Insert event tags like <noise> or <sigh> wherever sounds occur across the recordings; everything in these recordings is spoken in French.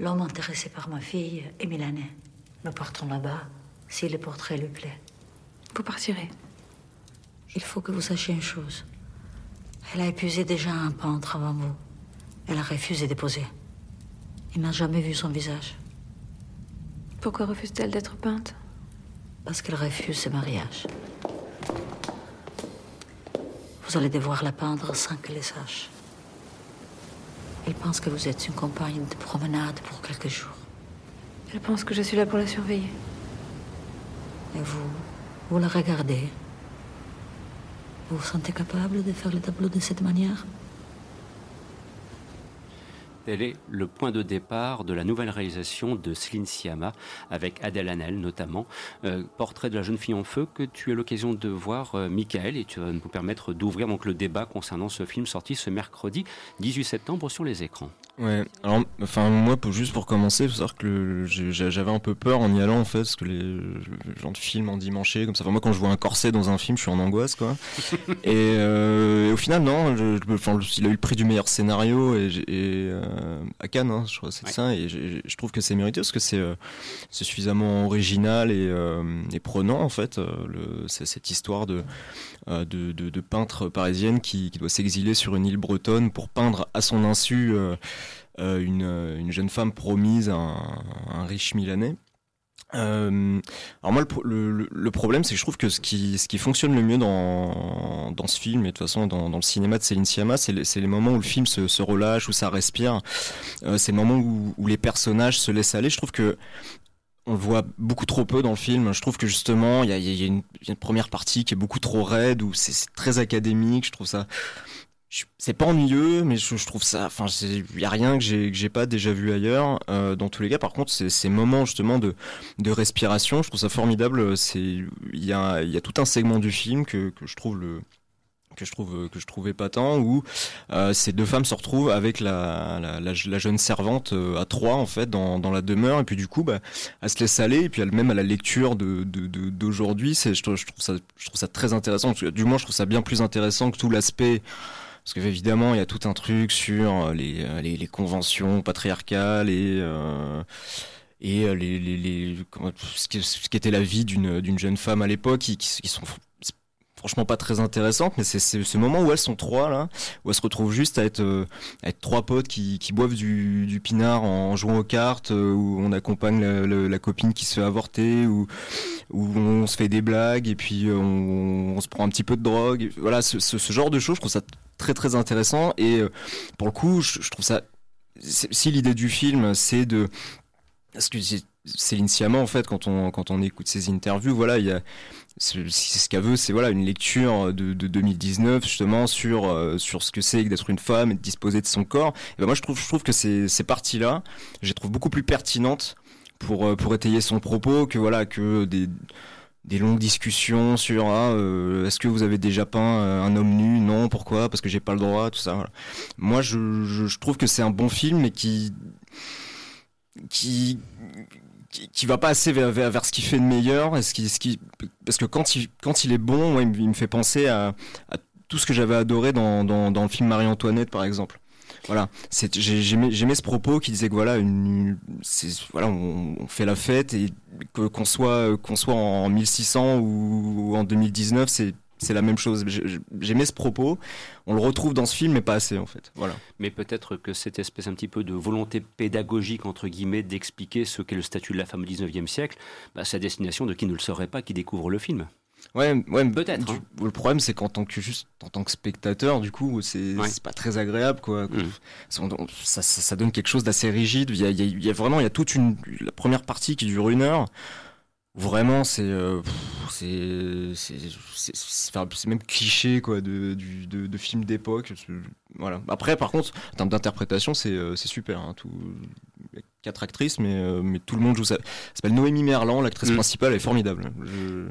L'homme intéressé par ma fille est milanais. Nous partons là-bas si le portrait lui plaît. Vous partirez. Il faut que vous sachiez une chose. Elle a épuisé déjà un peintre avant vous. Elle a refusé de poser. Il n'a jamais vu son visage. Pourquoi refuse-t-elle d'être peinte? Parce qu'elle refuse ce mariage. Vous allez devoir la peindre sans qu'elle le sache. Elle pense que vous êtes une compagne de promenade pour quelques jours. Elle pense que je suis là pour la surveiller. Et vous, vous la regardez. Vous vous sentez capable de faire le tableau de cette manière? Tel est le point de départ de la nouvelle réalisation de Céline Sciamma, avec Adèle Hanel notamment. Euh, portrait de la jeune fille en feu que tu as l'occasion de voir, euh, Michael, et tu vas nous permettre d'ouvrir donc le débat concernant ce film sorti ce mercredi 18 septembre sur les écrans. Ouais, alors, enfin, moi, pour, juste pour commencer, faut savoir que j'avais un peu peur en y allant, en fait, parce que les, le genre de film en dimanche, comme ça. Enfin, moi, quand je vois un corset dans un film, je suis en angoisse, quoi. <laughs> et, euh, et, au final, non, je, enfin, il a eu le prix du meilleur scénario et, et euh, à Cannes, hein, je crois, c'est ça, et je trouve que c'est mérité parce que c'est euh, suffisamment original et, euh, et, prenant, en fait, le, cette histoire de, de, de, de peintre parisienne qui, qui doit s'exiler sur une île bretonne pour peindre à son insu. Euh, une, une, jeune femme promise à un, riche Milanais. Euh, alors moi le, problème c'est que je trouve que ce qui, fonctionne le mieux dans, ce film et de toute façon dans, le cinéma de Céline Sciamma c'est les, moments où le film se, relâche, où ça respire, euh, c'est le moment où, les personnages se laissent aller. Je trouve que on le voit beaucoup trop peu dans le film. Je trouve que justement il y a, y a une, première partie qui est beaucoup trop raide où c'est très académique. Je trouve ça c'est pas ennuyeux mais je, je trouve ça enfin il y a rien que j'ai que j'ai pas déjà vu ailleurs. Euh, dans tous les cas par contre c'est ces moments justement de de respiration je trouve ça formidable. C'est il y a y a tout un segment du film que que je trouve le que je trouve que je trouvais tant où euh, ces deux femmes se retrouvent avec la, la, la, jeune servante euh, à trois en fait dans, dans la demeure. Et puis du coup bah, elle se laisse aller. Et puis elle même à la lecture de d'aujourd'hui de, c'est je, je, trouve ça je trouve ça très intéressant. Du moins je trouve ça bien plus intéressant que tout l'aspect parce que évidemment il y a tout un truc sur euh, les, euh, les, les conventions patriarcales et euh, et les, les, les ce, qui, ce qui était la vie d'une jeune femme à l'époque qui, sont franchement pas très intéressantes mais c'est ce moment où elles sont trois là où elles se retrouvent juste à être à être trois potes qui, qui boivent du, pinard en jouant aux cartes où on accompagne la, copine qui se fait avorter où on se fait des blagues et puis on, se prend un petit peu de drogue voilà ce, ce, ce genre de choses je trouve ça très très intéressant. Et euh, pour le coup je, trouve ça si l'idée du film c'est de que Céline Sciamma en fait quand on quand on écoute ses interviews voilà il y a c'est ce qu'elle veut c'est voilà une lecture de, de 2019 justement sur euh, sur ce que c'est d'être une femme et de disposer de son corps. Et ben moi je trouve je trouve que ces ces parties là je les trouve beaucoup plus pertinentes pour euh, pour étayer son propos que voilà que des des longues discussions sur ah, euh, est-ce que vous avez déjà peint euh, un homme nu? Non. Pourquoi? Parce que j'ai pas le droit tout ça moi je, trouve que c'est un bon film mais qui qui qui, va pas assez vers, vers, ce qui fait de meilleur ce qui, ce qui parce que quand il quand il est bon il, me fait penser à, tout ce que j'avais adoré dans, dans, le film Marie-Antoinette par exemple. Voilà, j'aimais ce propos qui disait que voilà, voilà, on, fait la fête et que qu'on soit qu'on soit en 1600 ou en 2019, c'est c'est la même chose. J'aimais ce propos. On le retrouve dans ce film, mais pas assez en fait. Voilà. Mais peut-être que cette espèce un petit peu de volonté pédagogique entre guillemets d'expliquer ce qu'est le statut de la femme au 19e siècle, bah, sa destination de qui ne le saurait pas, qui découvre le film. Ouais, ouais, peut-être. Hein. Le problème, c'est qu'en tant que juste en tant que spectateur, du coup, c'est ouais. pas très agréable, quoi. Mmh. Ça, ça, ça, donne quelque chose d'assez rigide. Il y, a, il y a vraiment, il y a toute une la première partie qui dure une heure. Vraiment, c'est euh, c'est même cliché quoi de du, de, de film d'époque. Voilà. Après, par contre, en termes d'interprétation, c'est euh, super. Hein, tout quatre actrices, mais euh, mais tout le monde joue ça. S'appelle Noémie Merlan, l'actrice mmh. principale, elle est formidable. Je...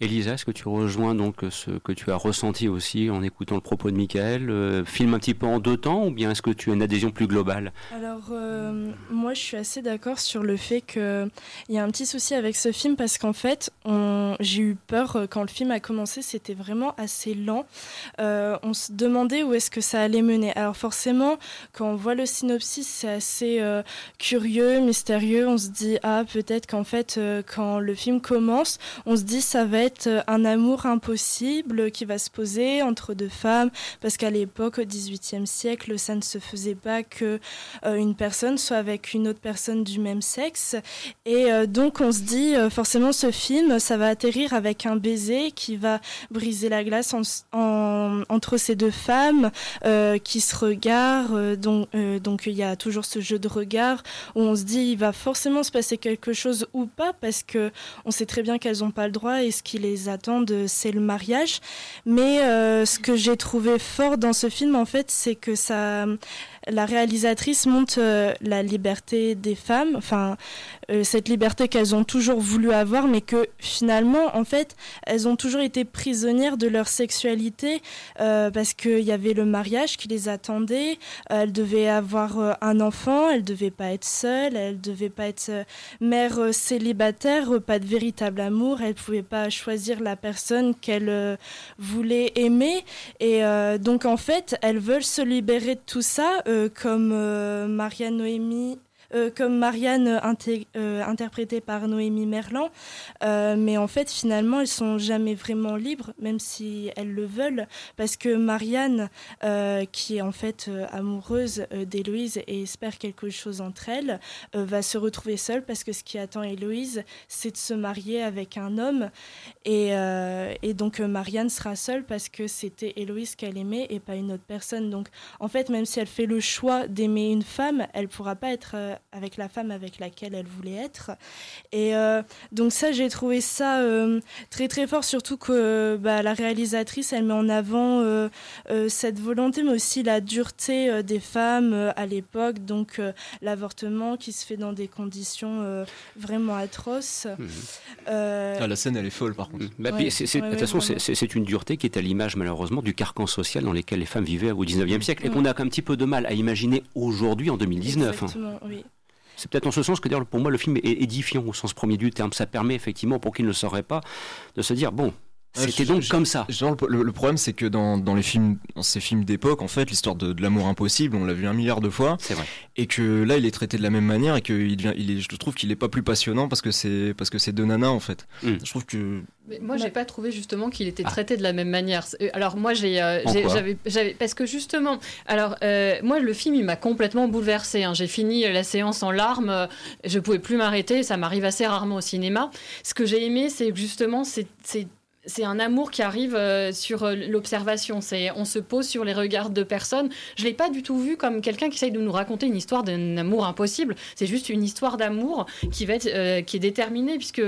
Elisa, est-ce que tu rejoins donc ce que tu as ressenti aussi en écoutant le propos de Michael euh, Film un petit peu en deux temps ou bien est-ce que tu as une adhésion plus globale? Alors, euh, moi je suis assez d'accord sur le fait qu'il y a un petit souci avec ce film parce qu'en fait, j'ai eu peur euh, quand le film a commencé, c'était vraiment assez lent. on se demandait où est-ce que ça allait mener. Alors, forcément, quand on voit le synopsis, c'est assez curieux, mystérieux. On se dit, ah, peut-être qu'en fait, quand le film commence, on se dit, ça va être euh, un amour impossible qui va se poser entre deux femmes, parce qu'à l'époque, au XVIIIe siècle, ça ne se faisait pas que euh, une personne soit avec une autre personne du même sexe. Et euh, donc, on se dit, forcément, ce film, ça va atterrir avec un baiser qui va briser la glace entre ces deux femmes qui se regardent. donc, donc, il y a toujours ce jeu de regard où on se dit, il va forcément se passer quelque chose ou pas, parce que on sait très bien qu'elles n'ont pas le droit ce qui les attend, c'est le mariage. Mais euh, ce que j'ai trouvé fort dans ce film, en fait, c'est que ça, la réalisatrice montre euh, la liberté des femmes, enfin euh, cette liberté qu'elles ont toujours voulu avoir, mais que finalement, en fait, elles ont toujours été prisonnières de leur sexualité parce qu'il y avait le mariage qui les attendait. elles devaient avoir un enfant, elles devaient pas être seules, elles devaient pas être mère célibataire, pas de véritable amour, elles pouvaient pas choisir la personne qu'elles voulaient aimer, et donc en fait, elles veulent se libérer de tout ça euh, comme euh, Marianne Noémie euh, comme Marianne euh, interprétée par Noémie Merlan. Euh, mais en fait, finalement, elles sont jamais vraiment libres, même si elles le veulent, parce que Marianne, qui est en fait amoureuse d'Héloïse et espère quelque chose entre elles, va se retrouver seule parce que ce qui attend Héloïse, c'est de se marier avec un homme. Et, donc, Marianne sera seule parce que c'était Héloïse qu'elle aimait et pas une autre personne. Donc, en fait, même si elle fait le choix d'aimer une femme, elle pourra pas être avec la femme avec laquelle elle voulait être. Et euh, donc ça, j'ai trouvé ça euh, très très fort, surtout que bah, la réalisatrice, elle met en avant euh, cette volonté, mais aussi la dureté des femmes à l'époque, donc l'avortement qui se fait dans des conditions vraiment atroces. Mmh. Ah, la scène, elle est folle par contre. Bah, de toute façon, c'est une dureté qui est à l'image malheureusement du carcan social dans lequel les femmes vivaient au 19e siècle et qu'on a un petit peu de mal à imaginer aujourd'hui en 2019. Hein. Exactement, oui. C'est peut-être en ce sens que pour moi le film est édifiant au sens premier du terme. Ça permet effectivement pour qui ne le saurait pas de se dire bon, c'était donc comme ça. Genre, le, problème, c'est que dans, dans, les films, dans ces films d'époque, en fait, l'histoire de, de l'amour impossible, on l'a vu un milliard de fois. C'est vrai. Et que là, il est traité de la même manière et que il devient, il est, je trouve qu'il est pas plus passionnant parce que c'est parce que c'est deux nanas en fait. Hmm. Je trouve que. Mais moi, j'ai pas trouvé justement qu'il était ah. traité de la même manière. Euh, alors moi, j'ai, euh, j'avais, parce que justement, alors euh, moi, le film, il m'a complètement bouleversé. Hein. J'ai fini la séance en larmes. Je pouvais plus m'arrêter. Ça m'arrive assez rarement au cinéma. Ce que j'ai aimé, c'est justement, c'est c'est un amour qui arrive euh, sur euh, l'observation. C'est on se pose sur les regards de personnes. Je l'ai pas du tout vu comme quelqu'un qui essaye de nous raconter une histoire d'un amour impossible. C'est juste une histoire d'amour qui va être euh, qui est déterminée puisque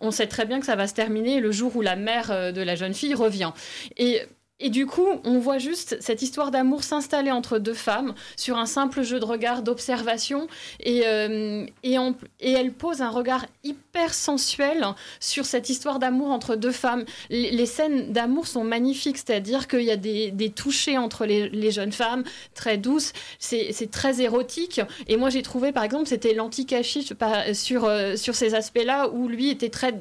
on sait très bien que ça va se terminer le jour où la mère de la jeune fille revient. Et et du coup, on voit juste cette histoire d'amour s'installer entre deux femmes sur un simple jeu de regard, d'observation. Et, euh, et, elle pose un regard hyper sensuel sur cette histoire d'amour entre deux femmes. Les, scènes d'amour sont magnifiques, c'est-à-dire qu'il y a des, des touchés entre les, les, jeunes femmes, très douces. C'est très érotique. Et moi, j'ai trouvé, par exemple, c'était l'anti-cachiche sur, euh, sur ces aspects-là, où lui était très,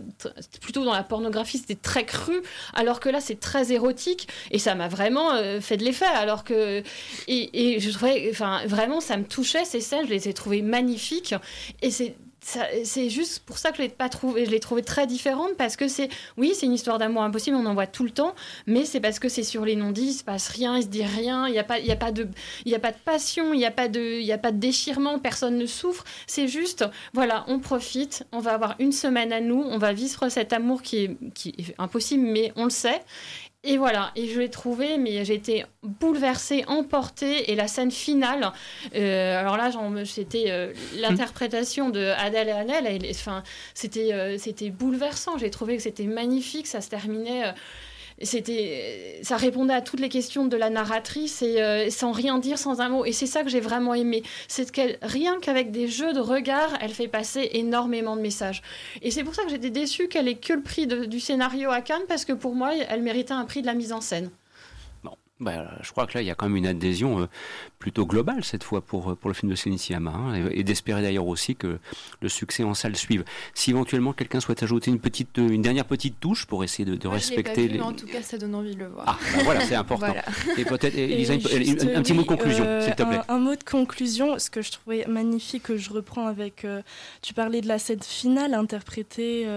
plutôt dans la pornographie, c'était très cru, alors que là, c'est très érotique. Et ça m'a vraiment euh, fait de l'effet. Alors que. Et, je trouvais. Enfin, vraiment, ça me touchait ces scènes. Je les ai trouvées magnifiques. Et c'est c'est juste pour ça que je l'ai pas trouvé, je l'ai trouvé très différente parce que c'est, oui, c'est une histoire d'amour impossible, on en voit tout le temps, mais c'est parce que c'est sur les non-dits, il se passe rien, il se dit rien, il n'y a pas, il y a pas de, il y a pas de passion, il n'y a pas de, il y a pas de déchirement, personne ne souffre. C'est juste, voilà, on profite, on va avoir une semaine à nous, on va vivre cet amour qui est, qui est impossible, mais on le sait, et voilà, et je l'ai trouvé, mais j'ai été bouleversée, emportée, et la scène finale, euh, alors là, c'était euh, l'interprétation de Adèle et Annelle, enfin, c'était, euh, c'était bouleversant, j'ai trouvé que c'était magnifique, ça se terminait c'était, ça répondait à toutes les questions de la narratrice et euh, sans rien dire, sans un mot. Et c'est ça que j'ai vraiment aimé. C'est qu'elle, rien qu'avec des jeux de regard, elle fait passer énormément de messages. Et c'est pour ça que j'étais déçue qu'elle ait que le prix du scénario à Cannes, parce que pour moi, elle méritait un prix de la mise en scène. Bah, je crois que là, il y a quand même une adhésion euh, plutôt globale cette fois pour, euh, pour le film de Céline Sciamma, hein, et, d'espérer d'ailleurs aussi que le succès en salle suive. Si éventuellement quelqu'un souhaite ajouter une, petite, euh, une dernière petite touche pour essayer de, respecter les. En tout cas, ça donne envie de le voir. Ah, bah voilà, c'est important. Et peut-être, Elisa, un, petit mot de conclusion, s'il te plaît. Un, mot de conclusion, ce que je trouvais magnifique, que je reprends avec. tu parlais de la scène finale interprétée.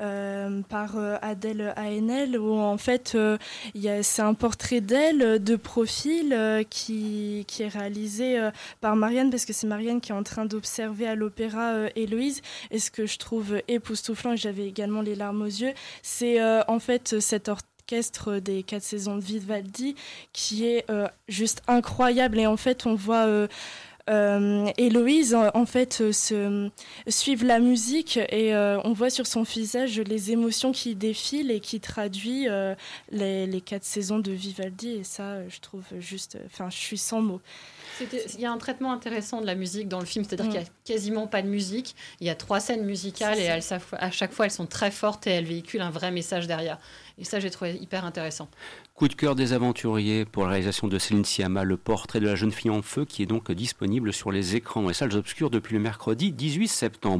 Euh, par euh, Adèle ANL, où en fait euh, c'est un portrait d'elle de profil qui, qui, est réalisé par Marianne, parce que c'est Marianne qui est en train d'observer à l'opéra Héloïse. Et ce que je trouve époustouflant, et j'avais également les larmes aux yeux, c'est en fait cet orchestre des quatre saisons de Vivaldi qui est juste incroyable. Et en fait, on voit euh, Héloïse, en fait, euh, se, suivent la musique et euh, on voit sur son visage les émotions qui défilent et qui traduit les, quatre saisons de Vivaldi. Et ça, je trouve juste. Enfin, je suis sans mots. Il y a un traitement intéressant de la musique dans le film, c'est-à-dire qu'il n'y a quasiment pas de musique. Il y a trois scènes musicales et elles, à chaque fois elles sont très fortes et elles véhiculent un vrai message derrière. Et ça, j'ai trouvé hyper intéressant. Coup de cœur des aventuriers pour la réalisation de Céline Sciamma, le portrait de la jeune fille en feu, qui est donc disponible sur les écrans et salles obscures depuis le mercredi 18 septembre.